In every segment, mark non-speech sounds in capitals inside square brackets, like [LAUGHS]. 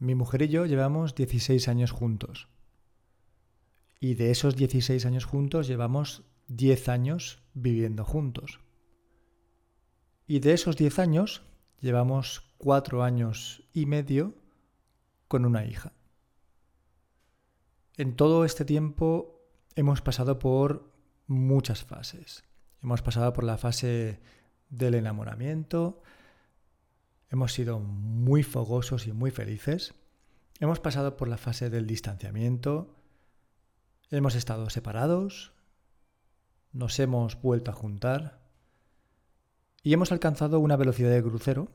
Mi mujer y yo llevamos 16 años juntos. Y de esos 16 años juntos llevamos 10 años viviendo juntos. Y de esos 10 años llevamos 4 años y medio con una hija. En todo este tiempo hemos pasado por muchas fases. Hemos pasado por la fase del enamoramiento, hemos sido muy fogosos y muy felices, hemos pasado por la fase del distanciamiento, hemos estado separados, nos hemos vuelto a juntar. Y hemos alcanzado una velocidad de crucero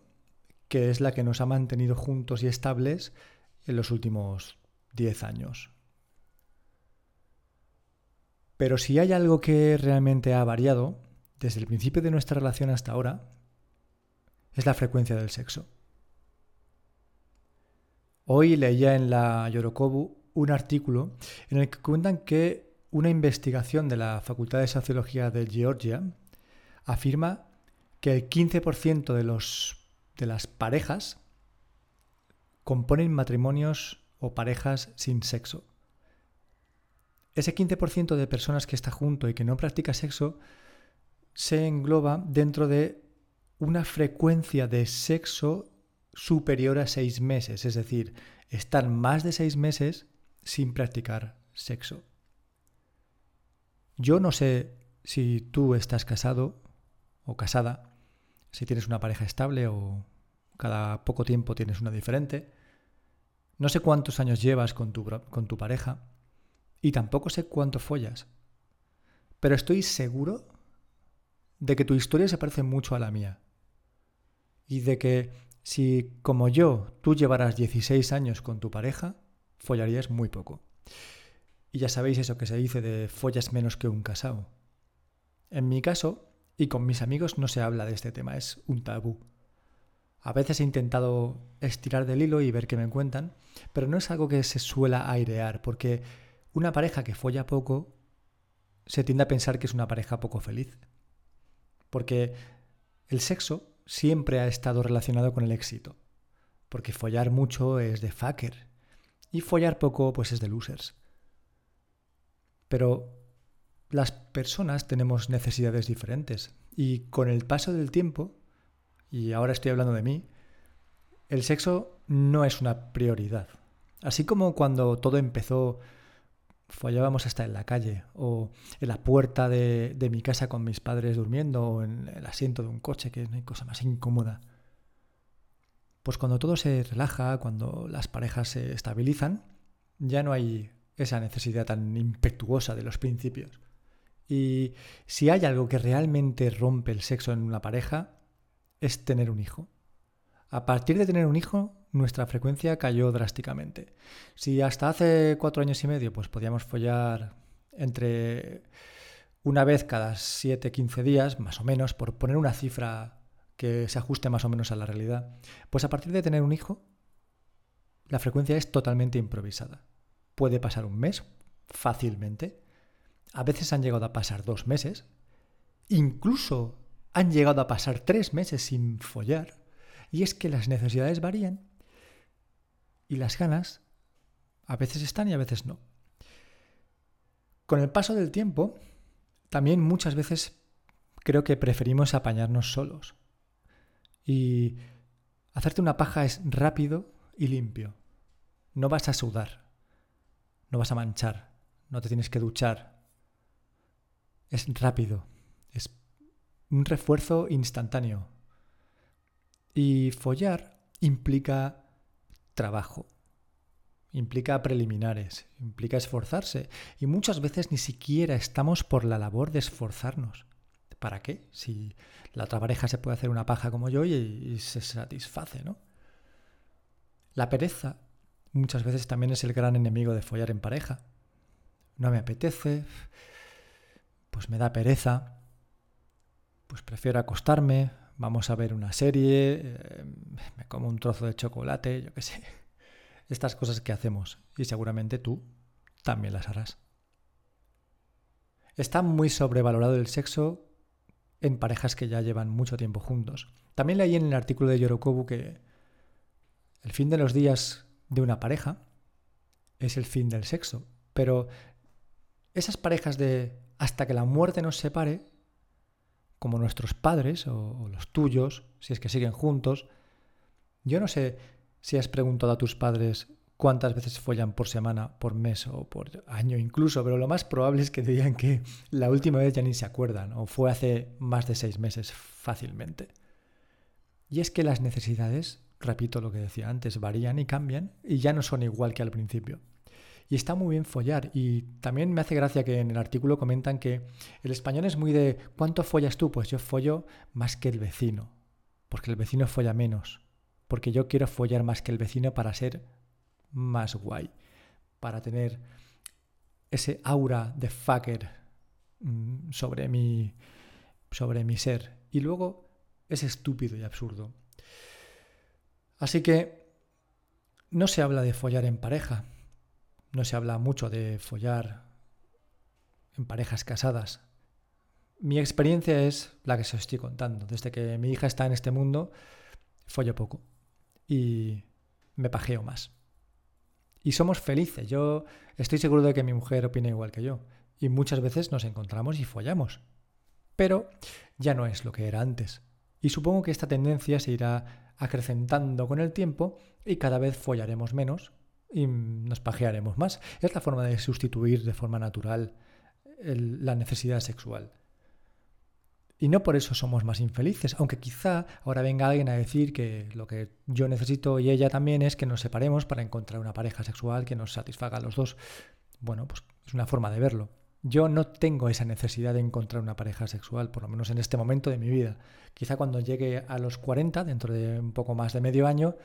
que es la que nos ha mantenido juntos y estables en los últimos 10 años. Pero si hay algo que realmente ha variado desde el principio de nuestra relación hasta ahora, es la frecuencia del sexo. Hoy leía en la Yorokobu un artículo en el que cuentan que una investigación de la Facultad de Sociología de Georgia afirma que el 15% de, los, de las parejas componen matrimonios o parejas sin sexo. Ese 15% de personas que está junto y que no practica sexo se engloba dentro de una frecuencia de sexo superior a seis meses, es decir, están más de seis meses sin practicar sexo. Yo no sé si tú estás casado o casada, si tienes una pareja estable o cada poco tiempo tienes una diferente. No sé cuántos años llevas con tu, con tu pareja y tampoco sé cuánto follas. Pero estoy seguro de que tu historia se parece mucho a la mía. Y de que si, como yo, tú llevaras 16 años con tu pareja, follarías muy poco. Y ya sabéis eso que se dice de follas menos que un casado. En mi caso, y con mis amigos no se habla de este tema, es un tabú. A veces he intentado estirar del hilo y ver qué me cuentan, pero no es algo que se suela airear, porque una pareja que folla poco se tiende a pensar que es una pareja poco feliz. Porque el sexo siempre ha estado relacionado con el éxito. Porque follar mucho es de fucker y follar poco pues es de losers. Pero las personas tenemos necesidades diferentes y con el paso del tiempo, y ahora estoy hablando de mí, el sexo no es una prioridad. Así como cuando todo empezó follábamos hasta en la calle o en la puerta de, mi casa con mis padres durmiendo o en el asiento de un coche, que no hay cosa más incómoda. Pues cuando todo se relaja, cuando las parejas se estabilizan, ya no hay esa necesidad tan impetuosa de los principios. Y si hay algo que realmente rompe el sexo en una pareja, es tener un hijo. A partir de tener un hijo, nuestra frecuencia cayó drásticamente. Si hasta hace cuatro años y medio pues podíamos follar entre una vez cada 7-15 días, más o menos, por poner una cifra que se ajuste más o menos a la realidad, pues a partir de tener un hijo, la frecuencia es totalmente improvisada. Puede pasar un mes fácilmente, a veces han llegado a pasar dos meses, incluso han llegado a pasar tres meses sin follar, y es que las necesidades varían y las ganas a veces están y a veces no. Con el paso del tiempo, también muchas veces creo que preferimos apañarnos solos. Y hacerte una paja es rápido y limpio. No vas a sudar, no vas a manchar, no te tienes que duchar. Es rápido, es un refuerzo instantáneo. Y follar implica trabajo, implica preliminares, implica esforzarse y muchas veces ni siquiera estamos por la labor de esforzarnos. ¿Para qué? Si la otra pareja se puede hacer una paja como yo y, se satisface, ¿no? La pereza muchas veces también es el gran enemigo de follar en pareja. No me apetece, pues me da pereza, pues prefiero acostarme, vamos a ver una serie, eh, me como un trozo de chocolate, yo qué sé. [LAUGHS] Estas cosas que hacemos y seguramente tú también las harás. Está muy sobrevalorado el sexo en parejas que ya llevan mucho tiempo juntos. También leí en el artículo de Yorokobu que el fin de los días de una pareja es el fin del sexo. Pero esas parejas de hasta que la muerte nos separe, como nuestros padres o, los tuyos, si es que siguen juntos, yo no sé si has preguntado a tus padres cuántas veces follan por semana, por mes o por año incluso, pero lo más probable es que digan que la última vez ya ni se acuerdan o fue hace más de seis meses fácilmente. Y es que las necesidades, repito lo que decía antes, varían y cambian y ya no son igual que al principio. Y está muy bien follar. Y también me hace gracia que en el artículo comentan que el español es muy de ¿cuánto follas tú? Pues yo follo más que el vecino, porque el vecino folla menos, porque yo quiero follar más que el vecino para ser más guay, para tener ese aura de fucker mm, sobre mi, sobre mi ser. Y luego es estúpido y absurdo. Así que no se habla de follar en pareja, no se habla mucho de follar en parejas casadas. Mi experiencia es la que os estoy contando. Desde que mi hija está en este mundo, follo poco y me pajeo más. Y somos felices. Yo estoy seguro de que mi mujer opina igual que yo. Y muchas veces nos encontramos y follamos. Pero ya no es lo que era antes. Y supongo que esta tendencia se irá acrecentando con el tiempo y cada vez follaremos menos y nos pajearemos más. Es la forma de sustituir de forma natural la necesidad sexual. Y no por eso somos más infelices, aunque quizá ahora venga alguien a decir que lo que yo necesito y ella también es que nos separemos para encontrar una pareja sexual que nos satisfaga a los dos. Bueno, pues es una forma de verlo. Yo no tengo esa necesidad de encontrar una pareja sexual, por lo menos en este momento de mi vida. Quizá cuando llegue a los 40, dentro de un poco más de medio año,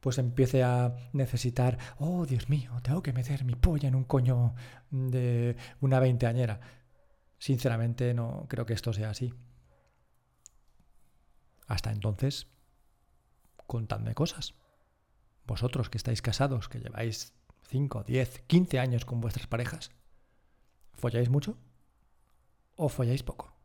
pues empiece a necesitar, oh Dios mío, tengo que meter mi polla en un coño de una veinteañera. Sinceramente no creo que esto sea así. Hasta entonces, contadme cosas. Vosotros que estáis casados, que lleváis 5, 10, 15 años con vuestras parejas, ¿Folláis mucho? ¿O folláis poco?